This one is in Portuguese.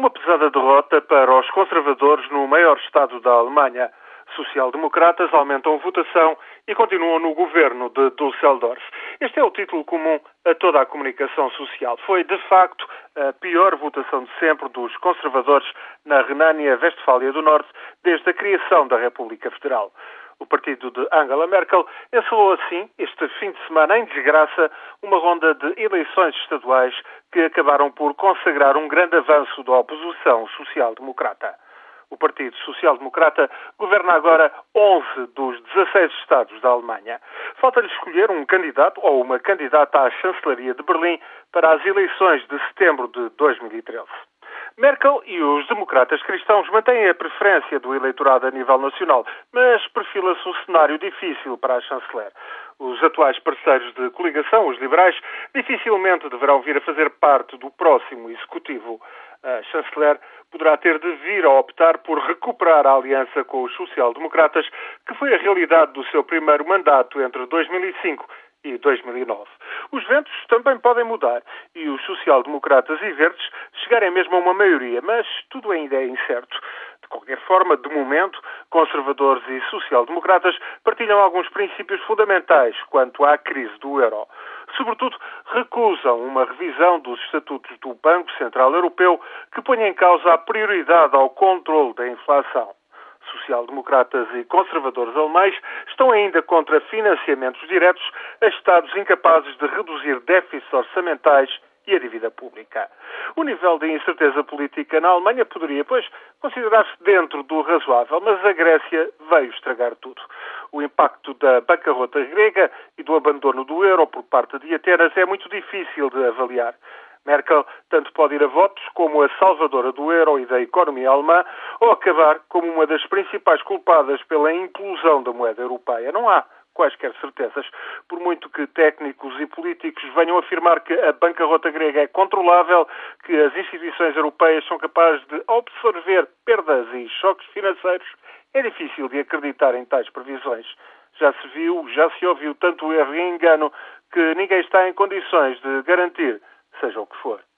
Uma pesada derrota para os conservadores no maior Estado da Alemanha. Social-democratas aumentam votação e continuam no governo de Düsseldorf. Este é o título comum a toda a comunicação social. Foi, de facto, a pior votação de sempre dos conservadores na Renânia-Vestfália do Norte desde a criação da República Federal. O partido de Angela Merkel encelou assim, este fim de semana em desgraça, uma ronda de eleições estaduais que acabaram por consagrar um grande avanço da oposição social-democrata. O Partido Social Democrata governa agora 11 dos 16 estados da Alemanha. Falta-lhe escolher um candidato ou uma candidata à chancelaria de Berlim para as eleições de setembro de 2013. Merkel e os democratas cristãos mantêm a preferência do eleitorado a nível nacional, mas perfila-se um cenário difícil para a chanceler. Os atuais parceiros de coligação, os liberais, dificilmente deverão vir a fazer parte do próximo executivo. A chanceler poderá ter de vir a optar por recuperar a aliança com os social-democratas, que foi a realidade do seu primeiro mandato entre 2005 e 2009. Os ventos também podem mudar e os social-democratas e verdes chegarem mesmo a uma maioria, mas tudo ainda é incerto. De qualquer forma, de momento, conservadores e social-democratas partilham alguns princípios fundamentais quanto à crise do euro. Sobretudo, recusam uma revisão dos estatutos do Banco Central Europeu que ponha em causa a prioridade ao controle da inflação social-democratas e conservadores alemães estão ainda contra financiamentos diretos a Estados incapazes de reduzir déficits orçamentais e a dívida pública. O nível de incerteza política na Alemanha poderia, pois, considerar-se dentro do razoável, mas a Grécia veio estragar tudo. O impacto da bancarrota grega e do abandono do euro por parte de Atenas é muito difícil de avaliar. Merkel tanto pode ir a votos como a salvadora do euro e da economia alemã, ou acabar como uma das principais culpadas pela implosão da moeda europeia. Não há quaisquer certezas, por muito que técnicos e políticos venham afirmar que a bancarrota grega é controlável, que as instituições europeias são capazes de absorver perdas e choques financeiros, é difícil de acreditar em tais previsões. Já se viu, já se ouviu tanto erro e engano que ninguém está em condições de garantir seja o que for.